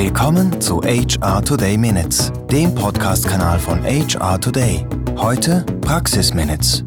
Willkommen zu HR Today Minutes, dem Podcast-Kanal von HR Today. Heute Praxis Minutes.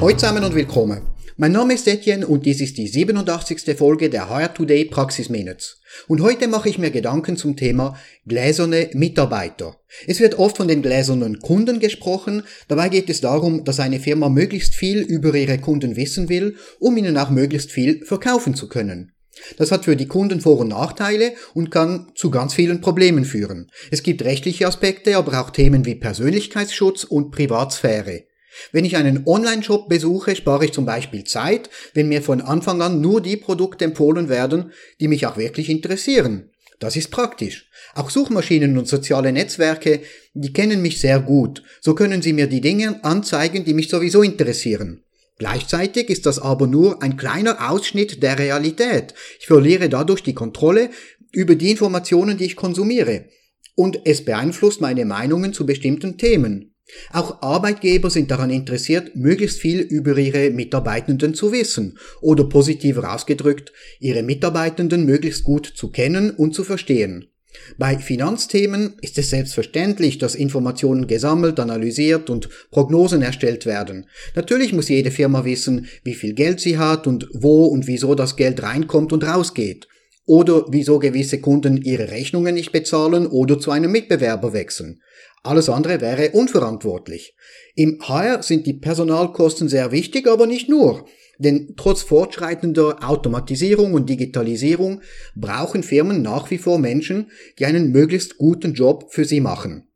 Hallo zusammen und willkommen. Mein Name ist Etienne und dies ist die 87. Folge der HR Today Praxis Minutes. Und heute mache ich mir Gedanken zum Thema gläserne Mitarbeiter. Es wird oft von den gläsernen Kunden gesprochen, dabei geht es darum, dass eine Firma möglichst viel über ihre Kunden wissen will, um ihnen auch möglichst viel verkaufen zu können. Das hat für die Kunden Vor- und Nachteile und kann zu ganz vielen Problemen führen. Es gibt rechtliche Aspekte, aber auch Themen wie Persönlichkeitsschutz und Privatsphäre. Wenn ich einen Online-Shop besuche, spare ich zum Beispiel Zeit, wenn mir von Anfang an nur die Produkte empfohlen werden, die mich auch wirklich interessieren. Das ist praktisch. Auch Suchmaschinen und soziale Netzwerke, die kennen mich sehr gut. So können sie mir die Dinge anzeigen, die mich sowieso interessieren. Gleichzeitig ist das aber nur ein kleiner Ausschnitt der Realität. Ich verliere dadurch die Kontrolle über die Informationen, die ich konsumiere. Und es beeinflusst meine Meinungen zu bestimmten Themen. Auch Arbeitgeber sind daran interessiert, möglichst viel über ihre Mitarbeitenden zu wissen oder positiver ausgedrückt, ihre Mitarbeitenden möglichst gut zu kennen und zu verstehen. Bei Finanzthemen ist es selbstverständlich, dass Informationen gesammelt, analysiert und Prognosen erstellt werden. Natürlich muss jede Firma wissen, wie viel Geld sie hat und wo und wieso das Geld reinkommt und rausgeht. Oder wieso gewisse Kunden ihre Rechnungen nicht bezahlen oder zu einem Mitbewerber wechseln. Alles andere wäre unverantwortlich. Im HR sind die Personalkosten sehr wichtig, aber nicht nur. Denn trotz fortschreitender Automatisierung und Digitalisierung brauchen Firmen nach wie vor Menschen, die einen möglichst guten Job für sie machen.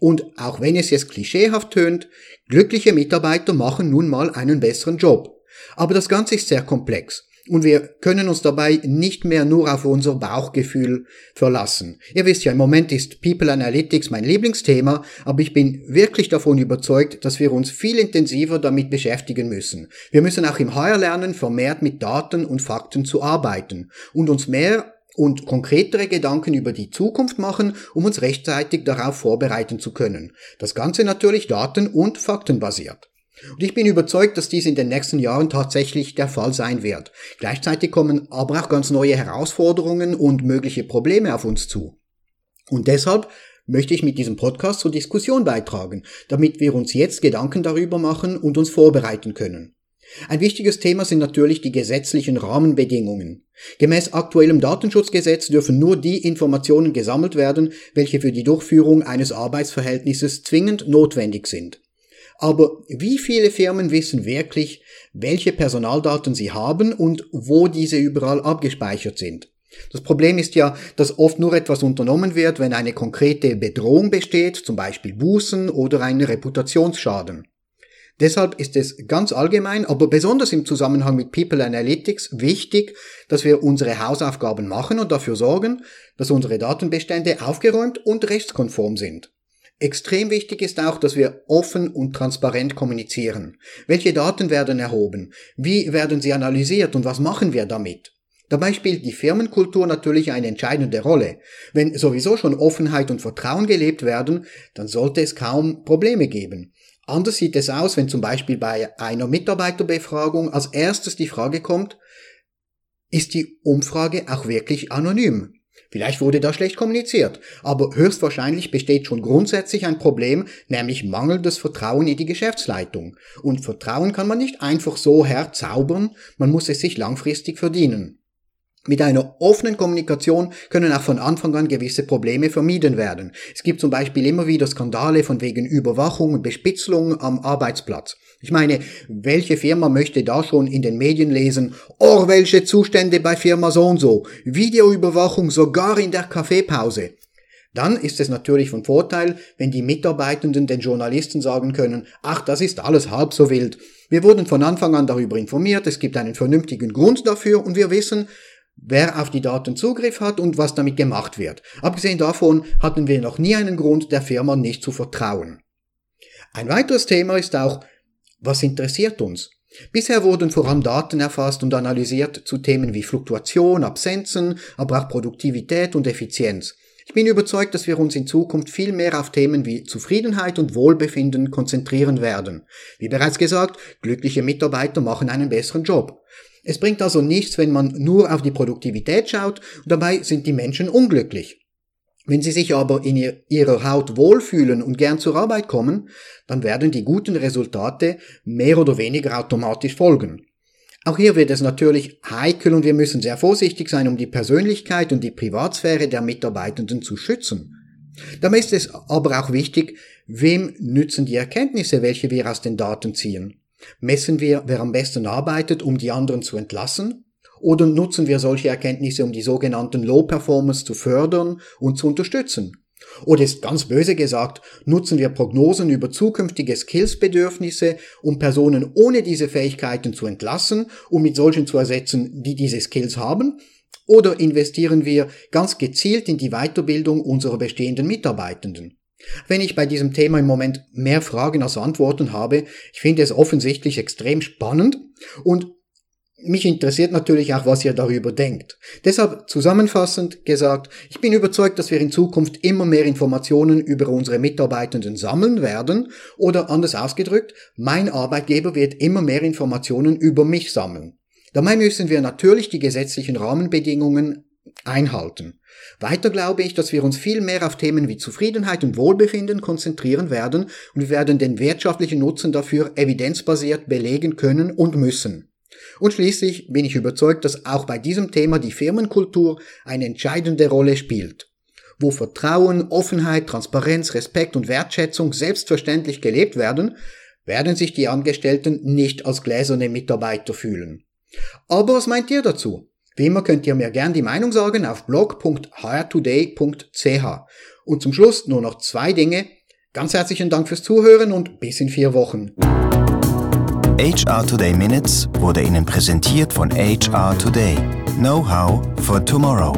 Und auch wenn es jetzt klischeehaft tönt, glückliche Mitarbeiter machen nun mal einen besseren Job. Aber das Ganze ist sehr komplex. Und wir können uns dabei nicht mehr nur auf unser Bauchgefühl verlassen. Ihr wisst ja, im Moment ist People Analytics mein Lieblingsthema, aber ich bin wirklich davon überzeugt, dass wir uns viel intensiver damit beschäftigen müssen. Wir müssen auch im HR lernen, vermehrt mit Daten und Fakten zu arbeiten und uns mehr und konkretere Gedanken über die Zukunft machen, um uns rechtzeitig darauf vorbereiten zu können. Das Ganze natürlich daten- und faktenbasiert. Und ich bin überzeugt, dass dies in den nächsten Jahren tatsächlich der Fall sein wird. Gleichzeitig kommen aber auch ganz neue Herausforderungen und mögliche Probleme auf uns zu. Und deshalb möchte ich mit diesem Podcast zur Diskussion beitragen, damit wir uns jetzt Gedanken darüber machen und uns vorbereiten können. Ein wichtiges Thema sind natürlich die gesetzlichen Rahmenbedingungen. Gemäß aktuellem Datenschutzgesetz dürfen nur die Informationen gesammelt werden, welche für die Durchführung eines Arbeitsverhältnisses zwingend notwendig sind. Aber wie viele Firmen wissen wirklich, welche Personaldaten sie haben und wo diese überall abgespeichert sind? Das Problem ist ja, dass oft nur etwas unternommen wird, wenn eine konkrete Bedrohung besteht, zum Beispiel Bußen oder ein Reputationsschaden. Deshalb ist es ganz allgemein, aber besonders im Zusammenhang mit People Analytics wichtig, dass wir unsere Hausaufgaben machen und dafür sorgen, dass unsere Datenbestände aufgeräumt und rechtskonform sind. Extrem wichtig ist auch, dass wir offen und transparent kommunizieren. Welche Daten werden erhoben? Wie werden sie analysiert und was machen wir damit? Dabei spielt die Firmenkultur natürlich eine entscheidende Rolle. Wenn sowieso schon Offenheit und Vertrauen gelebt werden, dann sollte es kaum Probleme geben. Anders sieht es aus, wenn zum Beispiel bei einer Mitarbeiterbefragung als erstes die Frage kommt, ist die Umfrage auch wirklich anonym? Vielleicht wurde da schlecht kommuniziert, aber höchstwahrscheinlich besteht schon grundsätzlich ein Problem, nämlich mangelndes Vertrauen in die Geschäftsleitung. Und Vertrauen kann man nicht einfach so herzaubern, man muss es sich langfristig verdienen. Mit einer offenen Kommunikation können auch von Anfang an gewisse Probleme vermieden werden. Es gibt zum Beispiel immer wieder Skandale von wegen Überwachung und Bespitzelung am Arbeitsplatz. Ich meine, welche Firma möchte da schon in den Medien lesen, oh, welche Zustände bei Firma so und so, Videoüberwachung sogar in der Kaffeepause. Dann ist es natürlich von Vorteil, wenn die Mitarbeitenden den Journalisten sagen können, ach, das ist alles halb so wild. Wir wurden von Anfang an darüber informiert, es gibt einen vernünftigen Grund dafür und wir wissen, wer auf die Daten Zugriff hat und was damit gemacht wird. Abgesehen davon hatten wir noch nie einen Grund, der Firma nicht zu vertrauen. Ein weiteres Thema ist auch, was interessiert uns? Bisher wurden vor allem Daten erfasst und analysiert zu Themen wie Fluktuation, Absenzen, aber auch Produktivität und Effizienz. Ich bin überzeugt, dass wir uns in Zukunft viel mehr auf Themen wie Zufriedenheit und Wohlbefinden konzentrieren werden. Wie bereits gesagt, glückliche Mitarbeiter machen einen besseren Job. Es bringt also nichts, wenn man nur auf die Produktivität schaut dabei sind die Menschen unglücklich. Wenn sie sich aber in ihrer Haut wohlfühlen und gern zur Arbeit kommen, dann werden die guten Resultate mehr oder weniger automatisch folgen. Auch hier wird es natürlich heikel und wir müssen sehr vorsichtig sein, um die Persönlichkeit und die Privatsphäre der Mitarbeitenden zu schützen. Dabei ist es aber auch wichtig, wem nützen die Erkenntnisse, welche wir aus den Daten ziehen. Messen wir, wer am besten arbeitet, um die anderen zu entlassen? Oder nutzen wir solche Erkenntnisse, um die sogenannten Low Performers zu fördern und zu unterstützen? Oder ist ganz böse gesagt, nutzen wir Prognosen über zukünftige Skillsbedürfnisse, um Personen ohne diese Fähigkeiten zu entlassen und mit solchen zu ersetzen, die diese Skills haben? Oder investieren wir ganz gezielt in die Weiterbildung unserer bestehenden Mitarbeitenden? Wenn ich bei diesem Thema im Moment mehr Fragen als Antworten habe, ich finde es offensichtlich extrem spannend und mich interessiert natürlich auch, was ihr darüber denkt. Deshalb zusammenfassend gesagt, ich bin überzeugt, dass wir in Zukunft immer mehr Informationen über unsere Mitarbeitenden sammeln werden oder anders ausgedrückt, mein Arbeitgeber wird immer mehr Informationen über mich sammeln. Dabei müssen wir natürlich die gesetzlichen Rahmenbedingungen einhalten. Weiter glaube ich, dass wir uns viel mehr auf Themen wie Zufriedenheit und Wohlbefinden konzentrieren werden und wir werden den wirtschaftlichen Nutzen dafür evidenzbasiert belegen können und müssen. Und schließlich bin ich überzeugt, dass auch bei diesem Thema die Firmenkultur eine entscheidende Rolle spielt. Wo Vertrauen, Offenheit, Transparenz, Respekt und Wertschätzung selbstverständlich gelebt werden, werden sich die Angestellten nicht als gläserne Mitarbeiter fühlen. Aber was meint ihr dazu? Wie immer könnt ihr mir gern die Meinung sagen auf blog.hiretoday.ch. Und zum Schluss nur noch zwei Dinge. Ganz herzlichen Dank fürs Zuhören und bis in vier Wochen. HR Today Minutes wurde Ihnen präsentiert von HR Today. Know-how for tomorrow.